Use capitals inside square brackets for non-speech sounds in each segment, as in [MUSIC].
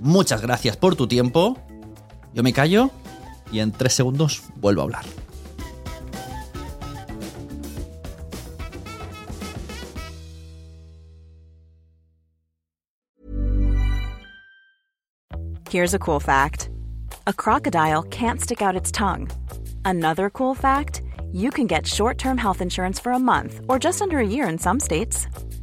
Muchas gracias por tu tiempo. Yo me callo y en tres segundos vuelvo a hablar. Here's a cool fact a crocodile can't stick out its tongue. Another cool fact you can get short term health insurance for a month or just under a year in some states.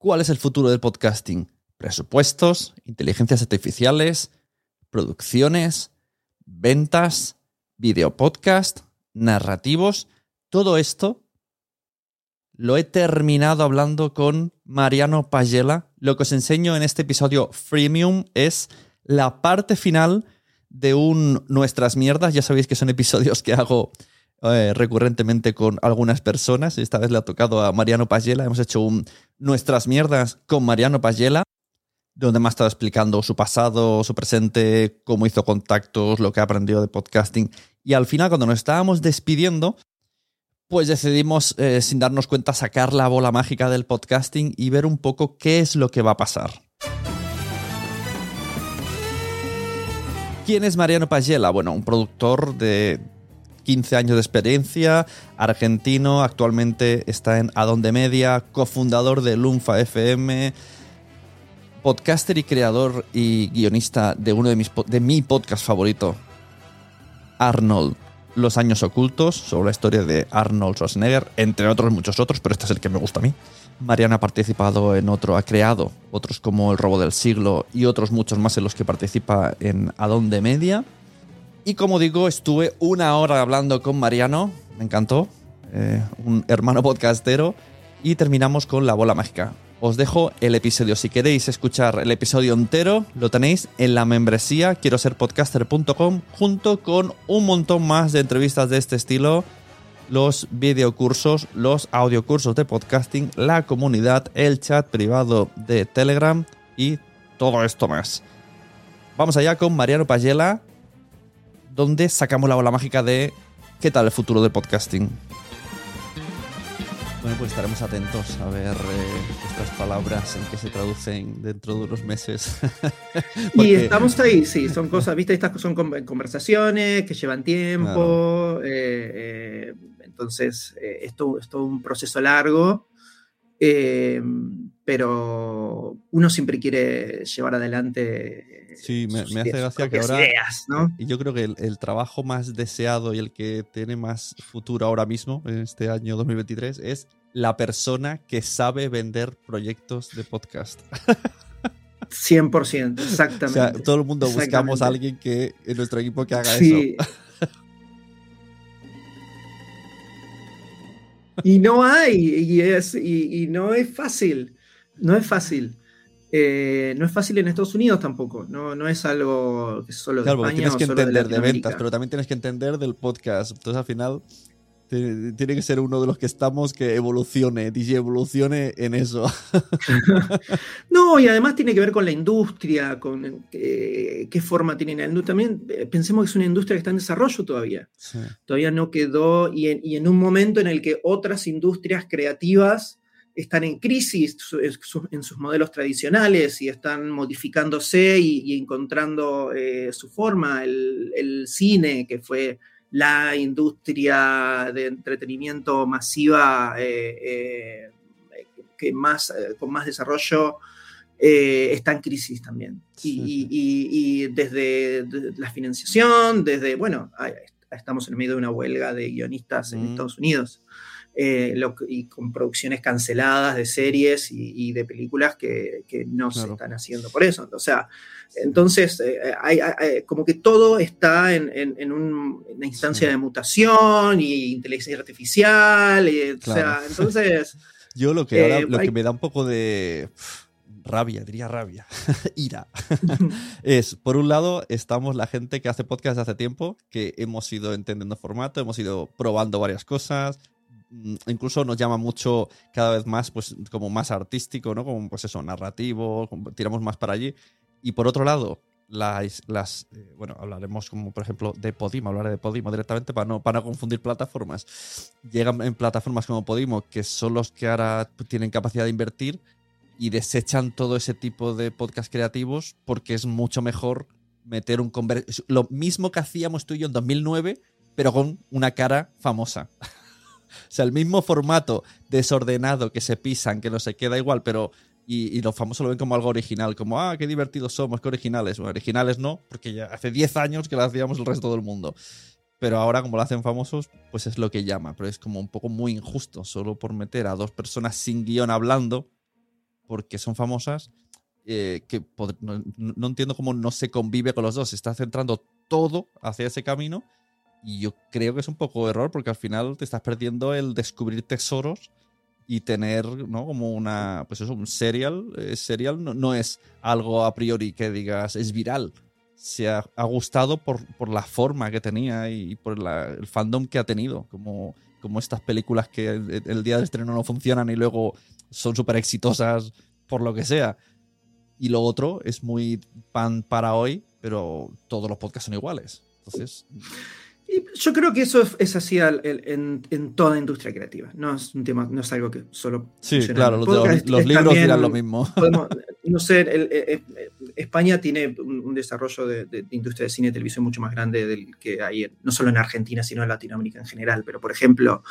¿Cuál es el futuro del podcasting? Presupuestos, inteligencias artificiales, producciones, ventas, videopodcast, narrativos, todo esto lo he terminado hablando con Mariano Pagela. Lo que os enseño en este episodio freemium es la parte final de un Nuestras Mierdas. Ya sabéis que son episodios que hago eh, recurrentemente con algunas personas. Esta vez le ha tocado a Mariano Pagela. Hemos hecho un Nuestras Mierdas con Mariano Pagela donde me ha estado explicando su pasado, su presente, cómo hizo contactos, lo que ha aprendido de podcasting. Y al final, cuando nos estábamos despidiendo, pues decidimos, eh, sin darnos cuenta, sacar la bola mágica del podcasting y ver un poco qué es lo que va a pasar. ¿Quién es Mariano Pagela? Bueno, un productor de 15 años de experiencia, argentino, actualmente está en Adonde Media, cofundador de Lunfa FM, podcaster y creador y guionista de uno de, mis, de mi podcast favorito, Arnold, Los Años Ocultos, sobre la historia de Arnold Schwarzenegger, entre otros muchos otros, pero este es el que me gusta a mí. Mariana ha participado en otro, ha creado otros como El Robo del Siglo y otros muchos más en los que participa en Adonde Media. Y como digo, estuve una hora hablando con Mariano, me encantó, eh, un hermano podcastero, y terminamos con la bola mágica. Os dejo el episodio. Si queréis escuchar el episodio entero, lo tenéis en la membresía quiero ser podcaster.com junto con un montón más de entrevistas de este estilo, los videocursos, los audiocursos de podcasting, la comunidad, el chat privado de Telegram y todo esto más. Vamos allá con Mariano Payela, donde sacamos la bola mágica de qué tal el futuro del podcasting. Bueno, pues estaremos atentos a ver eh, estas palabras en qué se traducen dentro de unos meses. [LAUGHS] Y estamos ahí, sí, son cosas, viste, estas son conversaciones que llevan tiempo, eh, eh, entonces esto es todo un proceso largo, pero uno siempre quiere llevar adelante. Sí, me, me hace gracia que ahora. Ideas, ¿no? Y yo creo que el, el, trabajo más deseado y el que tiene más futuro ahora mismo, en este año 2023, es la persona que sabe vender proyectos de podcast. [LAUGHS] 100%, exactamente. O sea, todo el mundo buscamos a alguien que en nuestro equipo que haga sí. eso. [LAUGHS] y no hay, y, es, y, no es fácil, no es fácil. Eh, no es fácil en Estados Unidos tampoco, no, no es algo que solo de claro, España tienes que entender de, de, ventas, pero también tienes que entender del podcast. Entonces al final tiene que ser uno de los que estamos que evolucione, DJ evolucione en eso. [LAUGHS] [LAUGHS] no, y además tiene que ver con la industria, con eh, qué forma tiene la industria. También eh, pensemos que es una industria que está en desarrollo todavía. Todavía no quedó, y en, un momento en el que otras industrias creativas están en crisis en sus modelos tradicionales y están modificándose y, encontrando eh, su forma. el, cine, que fue la industria de entretenimiento masiva eh, eh, que más, eh, con más desarrollo está en crisis también. Y, desde la financiación, desde, bueno, estamos en medio de una huelga de guionistas en Estados Unidos. Y con producciones canceladas de series y, de películas que, no se están haciendo por eso. O sea, entonces, eh, hay, como que todo está en, una instancia de mutación y inteligencia artificial. o sea, [LAUGHS] entonces... Yo lo que, ahora, eh, lo que me da un poco de rabia, diría rabia, [LAUGHS] ira, [LAUGHS] es, por un lado, estamos la gente que hace podcast hace tiempo, que hemos ido entendiendo formato, hemos ido probando varias cosas, incluso nos llama mucho cada vez más, pues, como más artístico, ¿no? Como, pues eso, narrativo, tiramos más para allí. Y por otro lado, las, las eh, bueno, hablaremos como por ejemplo de Podimo, hablaré de Podimo directamente para no, para confundir plataformas. Llegan en plataformas como Podimo, que son los que ahora tienen capacidad de invertir y desechan todo ese tipo de podcast creativos porque es mucho mejor meter un lo mismo que hacíamos tú y yo en 2009, pero con una cara famosa. Sea, el mismo formato desordenado que se pisan, que no se queda igual, pero y, los famosos lo ven como algo original, como, ah, qué divertidos somos, qué originales. Bueno, originales no, porque ya hace 10 años que lo hacíamos el resto del mundo. Pero ahora, como lo hacen famosos, pues es lo que llama. Pero es como un poco muy injusto, solo por meter a dos personas sin guion hablando, porque son famosas, eh, que no, no, entiendo cómo no se convive con los dos. Se está centrando todo hacia ese camino. Y yo creo que es un poco error, porque al final te estás perdiendo el descubrir tesoros y tener, ¿no? Como una, pues eso, un serial, eh, serial no, es algo a priori que digas es viral. Se ha, gustado por, por, la forma que tenía y por el fandom que ha tenido, como, como estas películas que el, día del estreno no funcionan y luego son súper exitosas por lo que sea. Y lo otro es muy pan para hoy, pero todos los podcasts son iguales. Entonces yo creo que eso es, así en, en, toda industria creativa. No es un tema, no es algo que solo. Sí, claro, los, libros dirán lo mismo. [LAUGHS] no sé, España tiene un, desarrollo de, industria de cine y televisión mucho más grande del que hay, no solo en Argentina, sino en Latinoamérica en general. Pero, por ejemplo,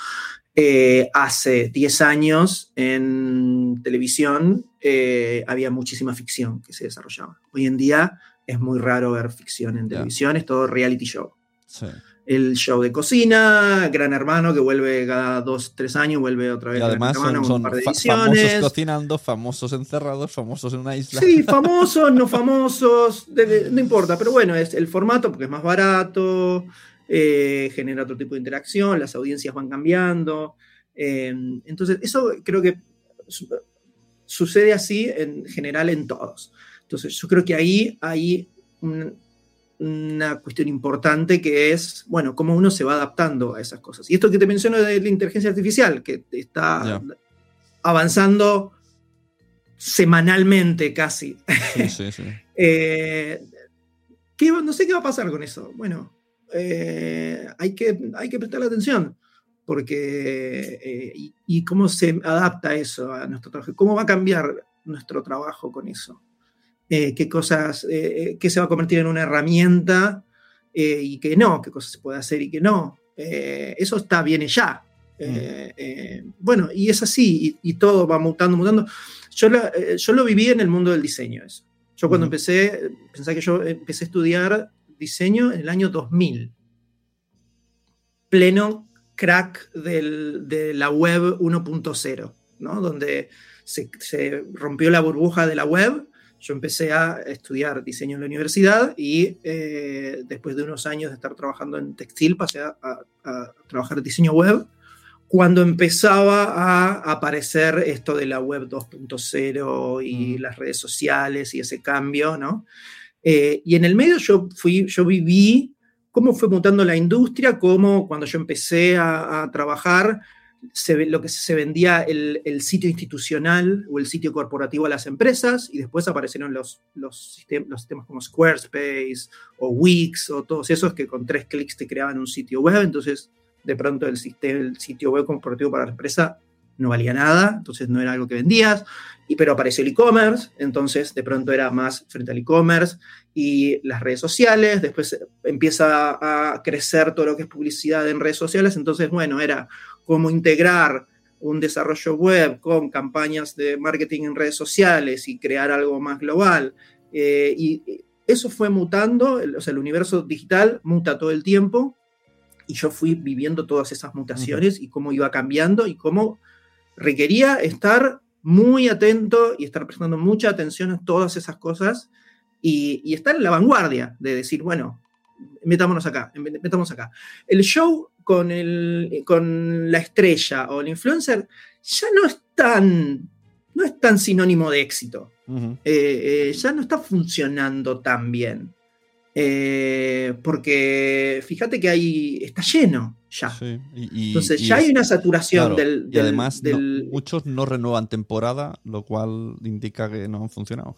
eh, hace 10 años en televisión eh, había muchísima ficción que se desarrollaba. Hoy en día es muy raro ver ficción en televisión, es todo reality show. Sí el show de cocina, Gran Hermano, que vuelve cada dos, tres años, vuelve otra vez. Y además Gran son, famosos cocinando, famosos encerrados, famosos en una isla. Sí, [LAUGHS] famosos, no famosos, no importa, pero bueno, es el formato porque es más barato, eh, genera otro tipo de interacción, las audiencias van cambiando. Eh, entonces, eso creo que sucede así en general en todos. Entonces, yo creo que ahí hay un, una cuestión importante que es, bueno, cómo uno se va adaptando a esas cosas. Y esto que te menciono de la inteligencia artificial, que está avanzando semanalmente casi. Sí, sí, [LAUGHS] eh, no sé qué va a pasar con eso. Bueno, eh, hay, que, hay que prestarle atención, porque eh, y, y, cómo se adapta eso a nuestro trabajo, cómo va a cambiar nuestro trabajo con eso. Eh, qué cosas, eh, qué se va a convertir en una herramienta eh, y qué no, qué cosas se puede hacer y qué no. eso está bien ya. Mm. bueno, y es así, y, todo va mutando, mutando. Yo, yo lo viví en el mundo del diseño, eso. Yo cuando mm. empecé, pensé que yo empecé a estudiar diseño en el año 2000. Pleno crack del, de la web 1.0, ¿no? Donde se, se, rompió la burbuja de la web yo empecé a estudiar diseño en la universidad y eh, después de unos años de estar trabajando en textil pasé a, trabajar en diseño web cuando empezaba a aparecer esto de la web 2.0 y las redes sociales y ese cambio, ¿no? Eh, y en el medio yo, fui, yo viví cómo fue mutando la industria, cómo cuando yo empecé a, trabajar, se, lo que se vendía el, sitio institucional o el sitio corporativo a las empresas y después aparecieron los, los, sistemas como Squarespace o Wix o todos esos que con tres clics te creaban un sitio web. Entonces de pronto el, sitio web corporativo para la empresa no valía nada, entonces no era algo que vendías, y, pero apareció el e-commerce, entonces de pronto era más frente al e-commerce y las redes sociales, después empieza a crecer todo lo que es publicidad en redes sociales, entonces bueno, era cómo integrar un desarrollo web con campañas de marketing en redes sociales y crear algo más global. Eh, y eso fue mutando, o sea, el universo digital muta todo el tiempo y yo fui viviendo todas esas mutaciones y cómo iba cambiando y cómo requería estar muy atento y estar prestando mucha atención a todas esas cosas y, estar en la vanguardia de decir, bueno, metámonos acá, metámonos acá. El show con, el, con la estrella o el influencer ya no es tan, no es tan sinónimo de éxito. Eh, eh, ya no está funcionando tan bien. Eh, porque fíjate que ahí está lleno ya. Entonces ya hay una saturación del, Y además muchos no renuevan temporada, lo cual indica que no han funcionado.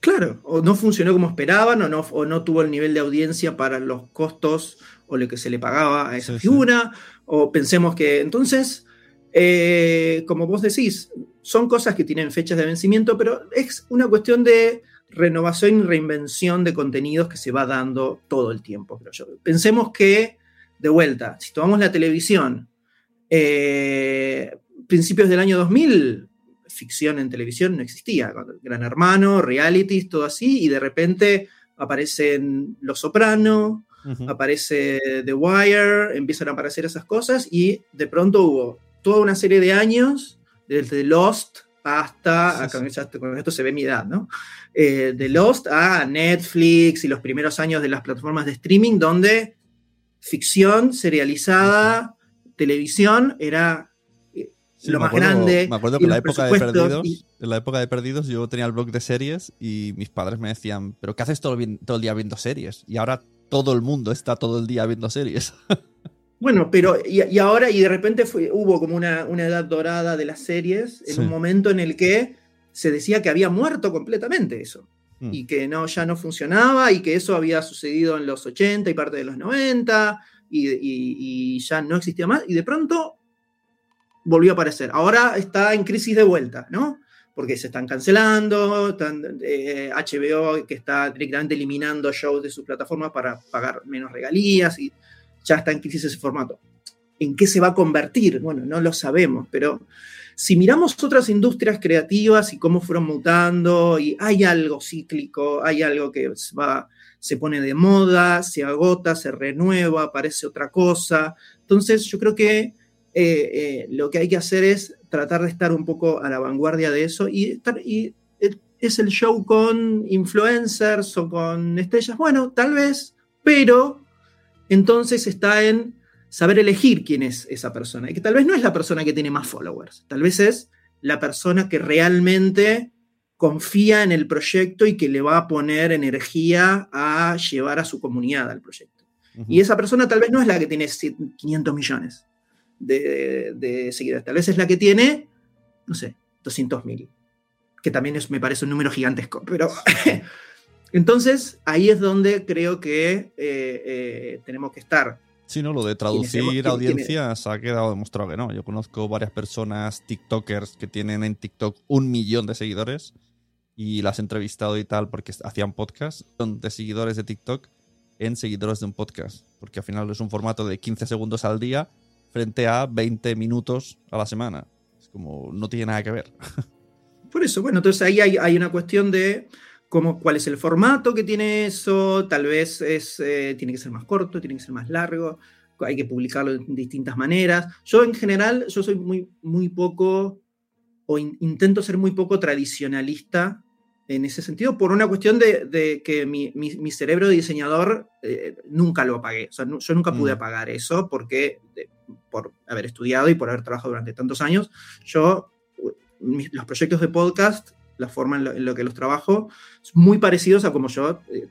Claro, o no funcionó como esperaban, o no, o no tuvo el nivel de audiencia para los costos o lo que se le pagaba a esa figura, o pensemos que entonces, eh, como vos decís, son cosas que tienen fechas de vencimiento, pero es una cuestión de renovación y reinvención de contenidos que se va dando todo el tiempo, Pensemos que, de vuelta, si tomamos la televisión, eh, principios del año 2000, ficción en televisión no existía. Gran Hermano, realities, todo así, y de repente aparecen Los Soprano, aparece The Wire, empiezan a aparecer esas cosas, y de pronto hubo toda una serie de años, desde Lost hasta, con esto se ve mi edad, ¿no? Eh, de Lost a Netflix y los primeros años de las plataformas de streaming, donde ficción serializada, televisión, era eh, lo más grande. Me acuerdo que en la, época de perdidos, en la época de Perdidos yo tenía el blog de series y mis padres me decían, ¿pero qué haces todo, todo el día viendo series? Y ahora todo el mundo está todo el día viendo series. [LAUGHS] Bueno, pero y, ahora, y de repente fue, hubo como una, una, edad dorada de las series, en un momento en el que se decía que había muerto completamente eso. Mm. Y que no, ya no funcionaba y que eso había sucedido en los 80 y parte de los 90 y, ya no existía más. Y de pronto volvió a aparecer. Ahora está en crisis de vuelta, ¿no? Porque se están cancelando, HBO eh, que está directamente eliminando shows de su plataforma para pagar menos regalías y ya está en crisis ese formato. ¿En qué se va a convertir? Bueno, no lo sabemos, pero si miramos otras industrias creativas y cómo fueron mutando, y hay algo cíclico, hay algo que va, se pone de moda, se agota, se renueva, aparece otra cosa. Entonces, yo creo que eh, eh, lo que hay que hacer es tratar de estar un poco a la vanguardia de eso y, estar, y es el show con influencers o con estrellas. Bueno, tal vez, pero entonces está en saber elegir quién es esa persona. Y que tal vez no es la persona que tiene más followers, tal vez es la persona que realmente confía en el proyecto y que le va a poner energía a llevar a su comunidad al proyecto. Y esa persona tal vez no es la que tiene 500 millones de, seguidores, tal vez es la que tiene, no sé, 200 mil, que también es, me parece un número gigantesco, pero... [LAUGHS] Entonces, ahí es donde creo que eh, eh, tenemos que estar Sí, no, lo de traducir audiencias ha quedado demostrado que no. Yo conozco varias personas, TikTokers, que tienen en TikTok un millón de seguidores y las he entrevistado y tal porque hacían podcast de seguidores de TikTok en seguidores de un podcast. Porque al final es un formato de 15 segundos al día frente a 20 minutos a la semana. Es como, no tiene nada que ver. [LAUGHS] Por eso, bueno, entonces ahí hay una cuestión de cuál es el formato que tiene eso, tal vez es, eh, tiene que ser más corto, tiene que ser más largo, hay que publicarlo de distintas maneras. Yo en general, yo soy muy, muy poco, o intento ser muy poco tradicionalista en ese sentido, por una cuestión de, que mi, cerebro de diseñador eh, nunca lo apagué. O sea, yo nunca pude mm. apagar eso porque, por haber estudiado y por haber trabajado durante tantos años, yo, los proyectos de podcast, la forma en lo, que los trabajo, muy parecidos a como yo eh,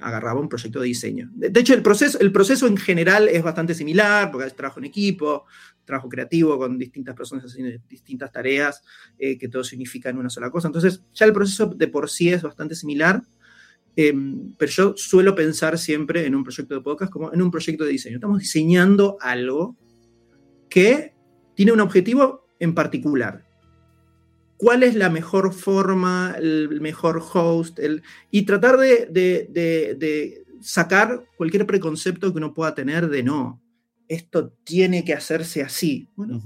agarraba un proyecto de diseño. De, hecho, el proceso, el proceso en general es bastante similar, porque es trabajo en equipo, trabajo creativo con distintas personas haciendo distintas tareas, eh, que todo significa en una sola cosa. Entonces, ya el proceso de por sí es bastante similar, em, pero yo suelo pensar siempre en un proyecto de podcast como en un proyecto de diseño. Estamos diseñando algo que tiene un objetivo en particular. ¿Cuál es la mejor forma, el mejor host? y tratar de, de sacar cualquier preconcepto que uno pueda tener de no esto tiene que hacerse así. Bueno,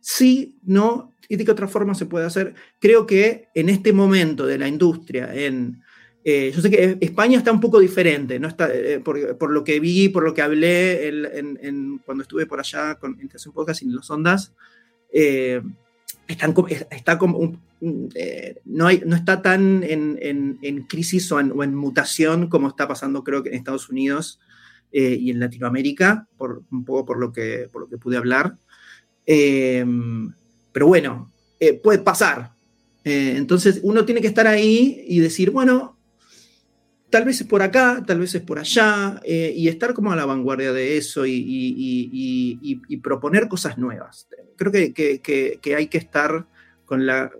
sí, no, y de qué otra forma se puede hacer. Creo que en este momento de la industria, en, eh, yo sé que España está un poco diferente, ¿no? está, eh, por, lo que vi, por lo que hablé en, cuando estuve por allá con, en un Podcast y en los Ondas, eh, está como no, está tan en, crisis o, en, mutación como está pasando creo que en Estados Unidos eh, y en Latinoamérica, por, un poco por lo que, por lo que pude hablar. Em, pero bueno, eh, puede pasar. Eh, entonces uno tiene que estar ahí y decir, bueno, tal vez es por acá, tal vez es por allá, y estar como a la vanguardia de eso y, proponer cosas nuevas. Creo que, hay que estar con la...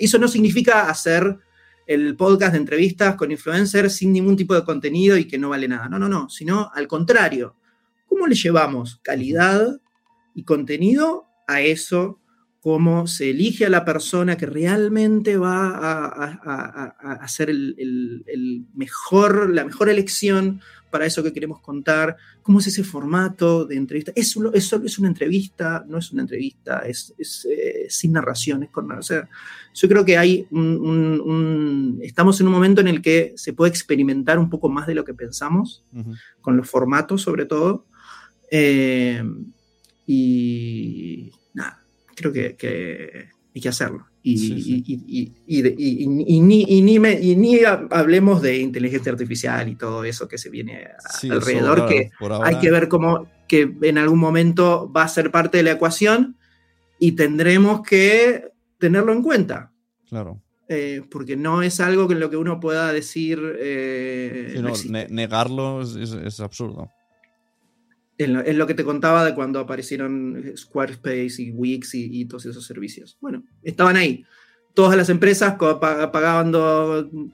Eso no significa hacer el podcast de entrevistas con influencers sin ningún tipo de contenido y que no vale nada. No, no, no, sino al contrario. ¿Cómo le llevamos calidad y contenido a eso? ¿Cómo se elige a la persona que realmente va a, hacer el, mejor, la mejor elección para eso que queremos contar, cómo es ese formato de entrevista. ¿Es, es, es una entrevista? ¿No es una entrevista? ¿Es, es eh, sin narraciones? Con, o sea, yo creo que hay un, estamos en un momento en el que se puede experimentar un poco más de lo que pensamos, con los formatos sobre todo. Eh, y creo que hay que hacerlo. Y, ni, hablemos de inteligencia artificial y todo eso que se viene alrededor, que hay que ver cómo que en algún momento va a ser parte de la ecuación y tendremos que tenerlo en cuenta. Claro. Eh, porque no es algo que en lo que uno pueda decir. Eh, negarlo es absurdo en lo, que te contaba de cuando aparecieron Squarespace y Wix y, todos esos servicios. Bueno, estaban ahí. Todas las empresas pagaban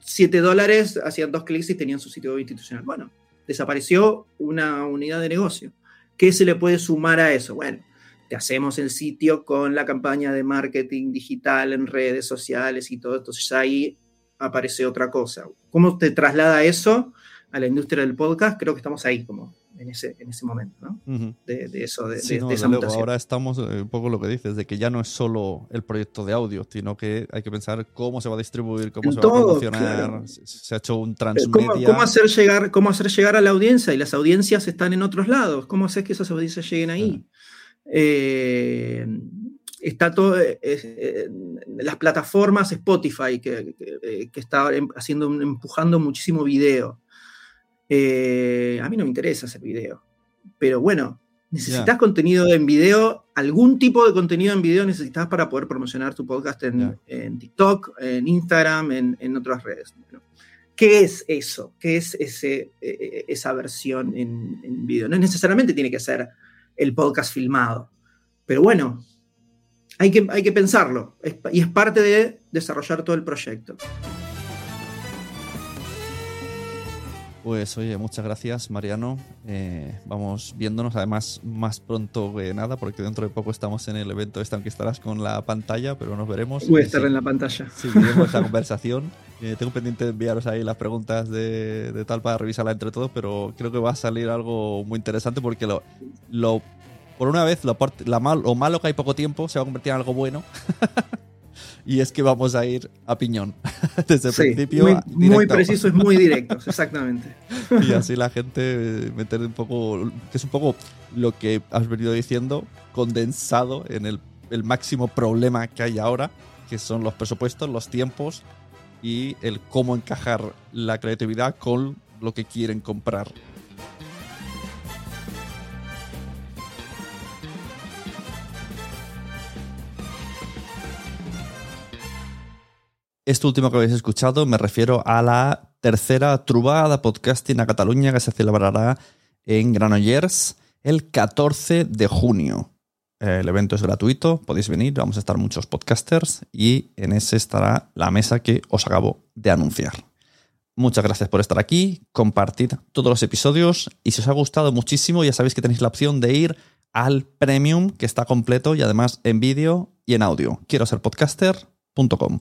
7 dólares, hacían dos clics y tenían su sitio institucional. Bueno, desapareció una unidad de negocio. ¿Qué se le puede sumar a eso? Bueno, te hacemos el sitio con la campaña de marketing digital en redes sociales y todo. Entonces ahí aparece otra cosa. ¿Cómo te traslada eso a la industria del podcast? Creo que estamos ahí como en ese, en ese momento, ¿no? de, eso, de, esa Ahora estamos eh, un poco lo que dices, de que ya no es solo el proyecto de audio, sino que hay que pensar cómo se va a distribuir, cómo se va a promocionar, se ha hecho un transmedia. ¿Cómo, hacer llegar, ¿Cómo hacer llegar a la audiencia? Y las audiencias están en otros lados. ¿Cómo hacer que esas audiencias lleguen ahí? Eh, está todo, eh, las plataformas Spotify que, que, que, está haciendo, empujando muchísimo video. Eh, a mí no me interesa hacer video. Pero bueno, necesitas contenido en video, algún tipo de contenido en video necesitas para poder promocionar tu podcast en, TikTok, en Instagram, en, otras redes. ¿Qué es eso? ¿Qué es ese, e, e, esa versión en, en video? No necesariamente tiene que ser el podcast filmado, pero bueno, hay que, hay que pensarlo y es parte de desarrollar todo el proyecto. Pues oye, muchas gracias Mariano. Eh, vamos viéndonos además más pronto que nada, porque dentro de poco estamos en el evento este, aunque estarás con la pantalla, pero nos veremos. Voy a estar en la pantalla. Seguiremos esta conversación. Eh, tengo pendiente de enviaros ahí las preguntas de, tal para revisarla entre todos, pero creo que va a salir algo muy interesante porque lo, lo por una vez lo, la lo malo que hay poco tiempo se va a convertir en algo bueno. [LAUGHS] y es que vamos a ir a piñón [LAUGHS] desde el principio. Muy, muy preciso, es muy directo, [LAUGHS] exactamente. y así la gente meter un poco, que es un poco lo que has venido diciendo, condensado en el, el máximo problema que hay ahora, que son los presupuestos, los tiempos y el cómo encajar la creatividad con lo que quieren comprar. Esto último que habéis escuchado me refiero a la tercera trubada podcasting a Cataluña que se celebrará en Granollers el 14 de junio. El evento es gratuito, podéis venir, vamos a estar muchos podcasters y en ese estará la mesa que os acabo de anunciar. Muchas gracias por estar aquí, compartid todos los episodios y si os ha gustado muchísimo ya sabéis que tenéis la opción de ir al premium que está completo y además en vídeo y en audio. Quiero ser podcaster.com.